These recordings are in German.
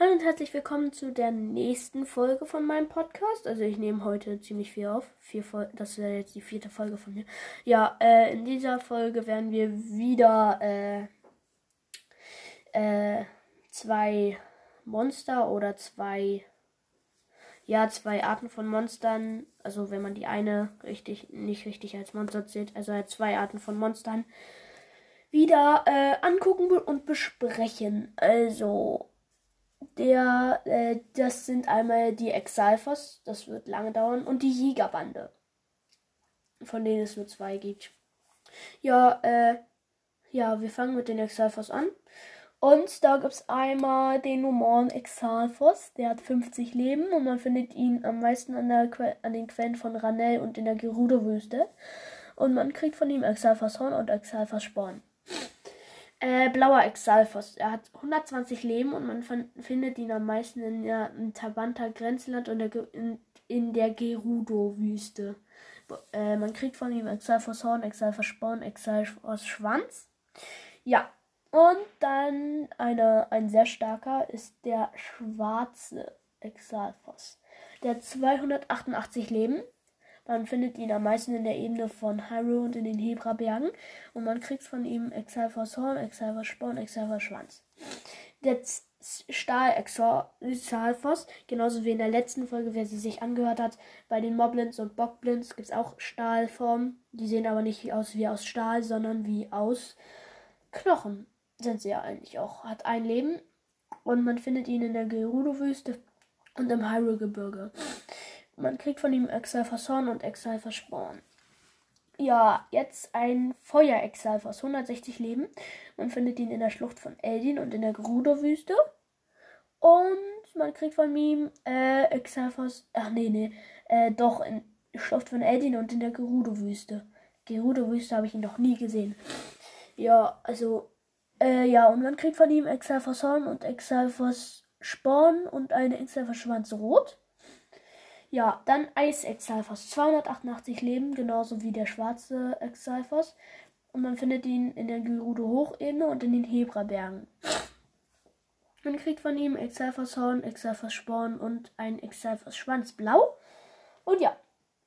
Hallo und herzlich willkommen zu der nächsten Folge von meinem Podcast. Also ich nehme heute ziemlich viel auf. Vier Fol das wäre jetzt die vierte Folge von mir. Ja, äh, in dieser Folge werden wir wieder äh, äh, zwei Monster oder zwei ja zwei Arten von Monstern. Also wenn man die eine richtig nicht richtig als Monster zählt, also zwei Arten von Monstern wieder äh, angucken und besprechen. Also der, äh, das sind einmal die Exalfos, das wird lange dauern, und die Jägerbande, von denen es nur zwei gibt. Ja, äh, ja, wir fangen mit den Exalfos an. Und da gibt es einmal den normalen Exalfos, der hat 50 Leben und man findet ihn am meisten an, der que an den Quellen von Ranel und in der Gerudo-Wüste. Und man kriegt von ihm Exalfos Horn und Exalfos Sporn. Äh, blauer Exalfos. Er hat 120 Leben und man findet ihn am meisten in der in Tabanta Grenzland und der, in, in der Gerudo-Wüste. Äh, man kriegt von ihm Exalfos Horn, Exalfos Sporn, Exalfos Schwanz. Ja. Und dann eine, ein sehr starker ist der schwarze Exalfos. Der hat 288 Leben man findet ihn am meisten in der Ebene von Hyrule und in den Hebra-Bergen. Und man kriegt von ihm Exalfos Horn, Exalfos Sporn, Exalfos Schwanz. Der Stahl Exalfos, genauso wie in der letzten Folge, wer sie sich angehört hat, bei den Moblins und Bockblins gibt es auch Stahlformen. Die sehen aber nicht aus wie aus Stahl, sondern wie aus Knochen. Sind sie ja eigentlich auch. Hat ein Leben und man findet ihn in der Gerudo-Wüste und im Hyrule-Gebirge. Man kriegt von ihm Exalfason und Exalfasporn. Ja, jetzt ein Feuer-Exalfas, 160 Leben. Man findet ihn in der Schlucht von Eldin und in der Gerudo-Wüste. Und man kriegt von ihm äh, Exalfas, ach nee, nee, äh, doch in der Schlucht von Eldin und in der Gerudo-Wüste. Gerudo-Wüste habe ich ihn noch nie gesehen. Ja, also, äh, ja, und man kriegt von ihm Exalfas Horn und Exalfas Sporn und eine Exalfas Schwanz rot. Ja, dann Eis Exalfos. 288 Leben, genauso wie der schwarze Exalfos. Und man findet ihn in der Gerudo Hochebene und in den Hebra-Bergen. Man kriegt von ihm Exalfos Horn, Exalfos Sporn und ein Exalfos Schwanz blau. Und ja,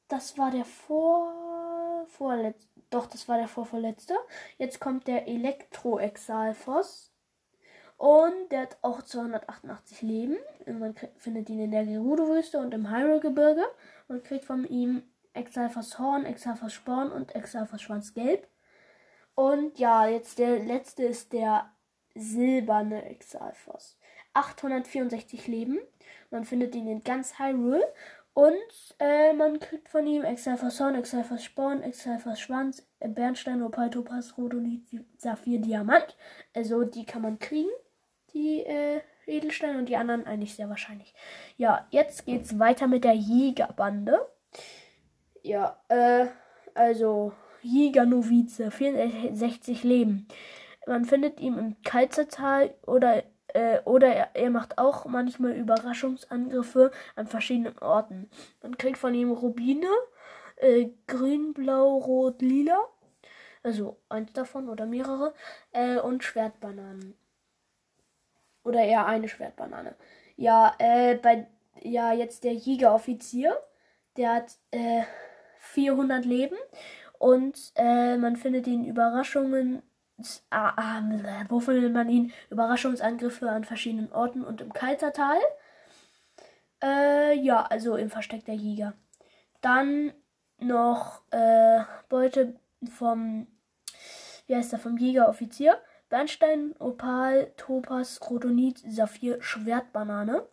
das war der vor vorletzte. Doch, das war der vorvorletzte. Jetzt kommt der Elektro Exalfos. Und der hat auch 288 Leben. Man findet ihn in der Gerudo-Wüste und im Hyrule-Gebirge. Man kriegt von ihm Exalfas Horn, Exalfas Sporn und Exalfas Schwanz gelb. Und ja, jetzt der letzte ist der silberne Exalfos. 864 Leben. Man findet ihn in ganz Hyrule. Und äh, man kriegt von ihm Exalfas Horn, Exalfas Sporn, Exalfas Schwanz, Bernstein, Opal, Topaz, Rhodonit, Saphir, Diamant. Also die kann man kriegen die äh, Edelsteine und die anderen eigentlich sehr wahrscheinlich. Ja, jetzt geht's weiter mit der Jägerbande. Ja, äh, also Jägernovize, 64 Leben. Man findet ihn im Kalzertal oder äh, oder er, er, macht auch manchmal Überraschungsangriffe an verschiedenen Orten. Man kriegt von ihm Rubine, äh, grün, blau, rot, lila. Also eins davon oder mehrere. Äh, und Schwertbananen. Oder eher eine Schwertbanane. Ja, äh, bei, ja, jetzt der Jägeroffizier. Der hat, äh, 400 Leben. Und, äh, man findet ihn Überraschungen, ah, ah, wo findet man ihn? Überraschungsangriffe an verschiedenen Orten und im Kaltertal. Äh, ja, also im Versteck der Jäger. Dann noch, äh, Beute vom, wie heißt der, vom Jägeroffizier. Bernstein, Opal, Topaz, Rhodonit, Saphir, Schwertbanane.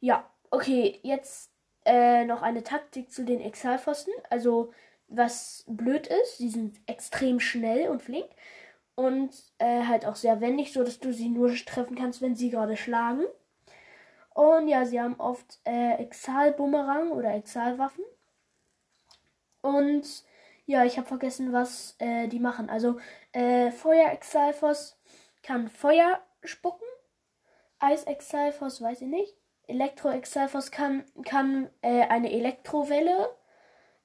Ja, okay, jetzt äh, noch eine Taktik zu den Exalpfosten. Also, was blöd ist, sie sind extrem schnell und flink und äh, halt auch sehr wendig, so dass du sie nur treffen kannst, wenn sie gerade schlagen. Und ja, sie haben oft äh, Exal-Bumerang oder Exalwaffen. Und ja, ich habe vergessen, was äh, die machen. Also äh, Feuer Exalfos kann Feuer spucken. Eis Exalfos weiß ich nicht. Elektro Exalfos kann, kann äh, eine Elektrowelle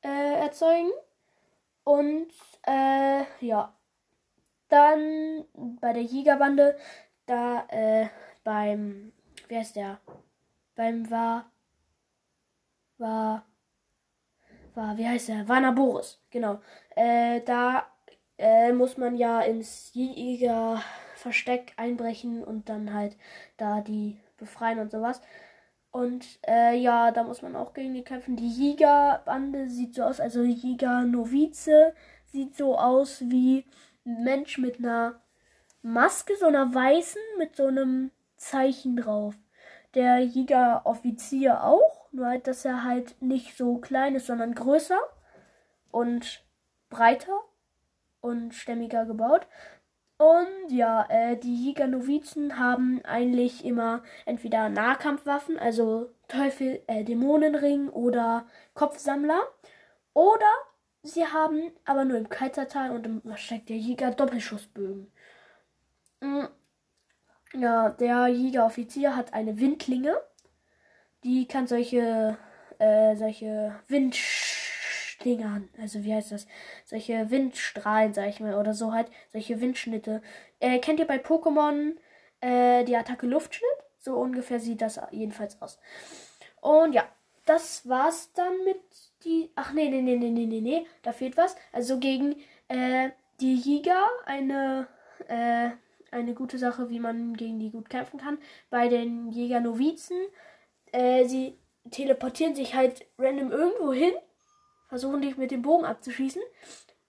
äh, erzeugen. Und äh, ja, dann bei der Jägerbande, da äh, beim wie heißt der? Beim war, war, war, wie heißt der? Vanaboris, genau. Äh, da äh, muss man ja ins Jäger-Versteck einbrechen und dann halt da die befreien und sowas. Und äh, ja, da muss man auch gegen die kämpfen. Die Jägerbande sieht so aus, also Jäger-Novize sieht so aus wie ein Mensch mit einer Maske, so einer weißen, mit so einem Zeichen drauf. Der Jägeroffizier auch, nur halt, dass er halt nicht so klein ist, sondern größer und breiter und stämmiger gebaut. Und ja, äh, die Jäger-Novizen haben eigentlich immer entweder Nahkampfwaffen, also Teufel, äh, Dämonenring oder Kopfsammler. Oder sie haben aber nur im Kaisertal und im Versteck der Jäger Doppelschussbögen. Ja, der Jägeroffizier hat eine Windklinge. Die kann solche, äh, solche Wind Dingern, also wie heißt das? Solche Windstrahlen, sag ich mal, oder so halt, solche Windschnitte. Äh, kennt ihr bei Pokémon äh, die Attacke Luftschnitt? So ungefähr sieht das jedenfalls aus. Und ja, das war's dann mit die. Ach nee, nee, nee, nee, nee, nee, nee, da fehlt was. Also gegen äh, die Jäger eine, äh, eine gute Sache, wie man gegen die gut kämpfen kann. Bei den Jäger-Novizen, äh, sie teleportieren sich halt random irgendwo hin versuchen dich mit dem Bogen abzuschießen.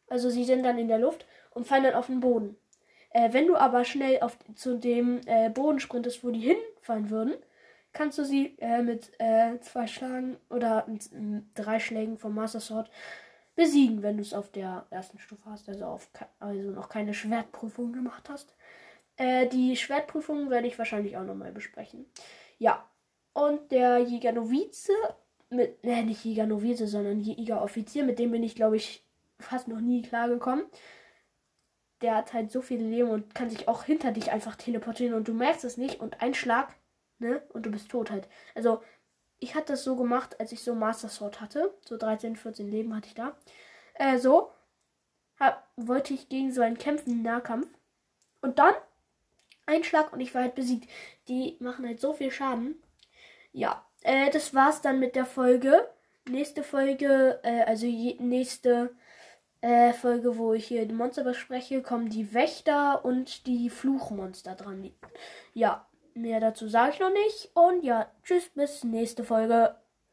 Also sie sind dann in der Luft und fallen dann auf den Boden. Äh, wenn du aber schnell auf, zu dem äh, Boden sprintest, wo die hinfallen würden, kannst du sie äh, mit äh, zwei Schlagen oder mit, drei Schlägen vom Master Sword besiegen, wenn du es auf der ersten Stufe hast, also, auf, also noch keine Schwertprüfung gemacht hast. Äh, die Schwertprüfung werde ich wahrscheinlich auch nochmal besprechen. Ja, und der Jäger Novize mit, ne, nicht Jäger Novize, sondern Jäger Offizier, mit dem bin ich, glaube ich, fast noch nie klargekommen. Der hat halt so viele Leben und kann sich auch hinter dich einfach teleportieren und du merkst es nicht und ein Schlag, ne, und du bist tot halt. Also, ich hatte das so gemacht, als ich so Master Sword hatte. So 13, 14 Leben hatte ich da. Äh, so. Hab, wollte ich gegen so einen kämpfen, Nahkampf. Und dann ein Schlag und ich war halt besiegt. Die machen halt so viel Schaden. Ja, äh, das war's dann mit der Folge. Nächste Folge, äh, also je, nächste äh, Folge, wo ich hier die Monster bespreche, kommen die Wächter und die Fluchmonster dran. Ja, mehr dazu sage ich noch nicht. Und ja, tschüss, bis nächste Folge.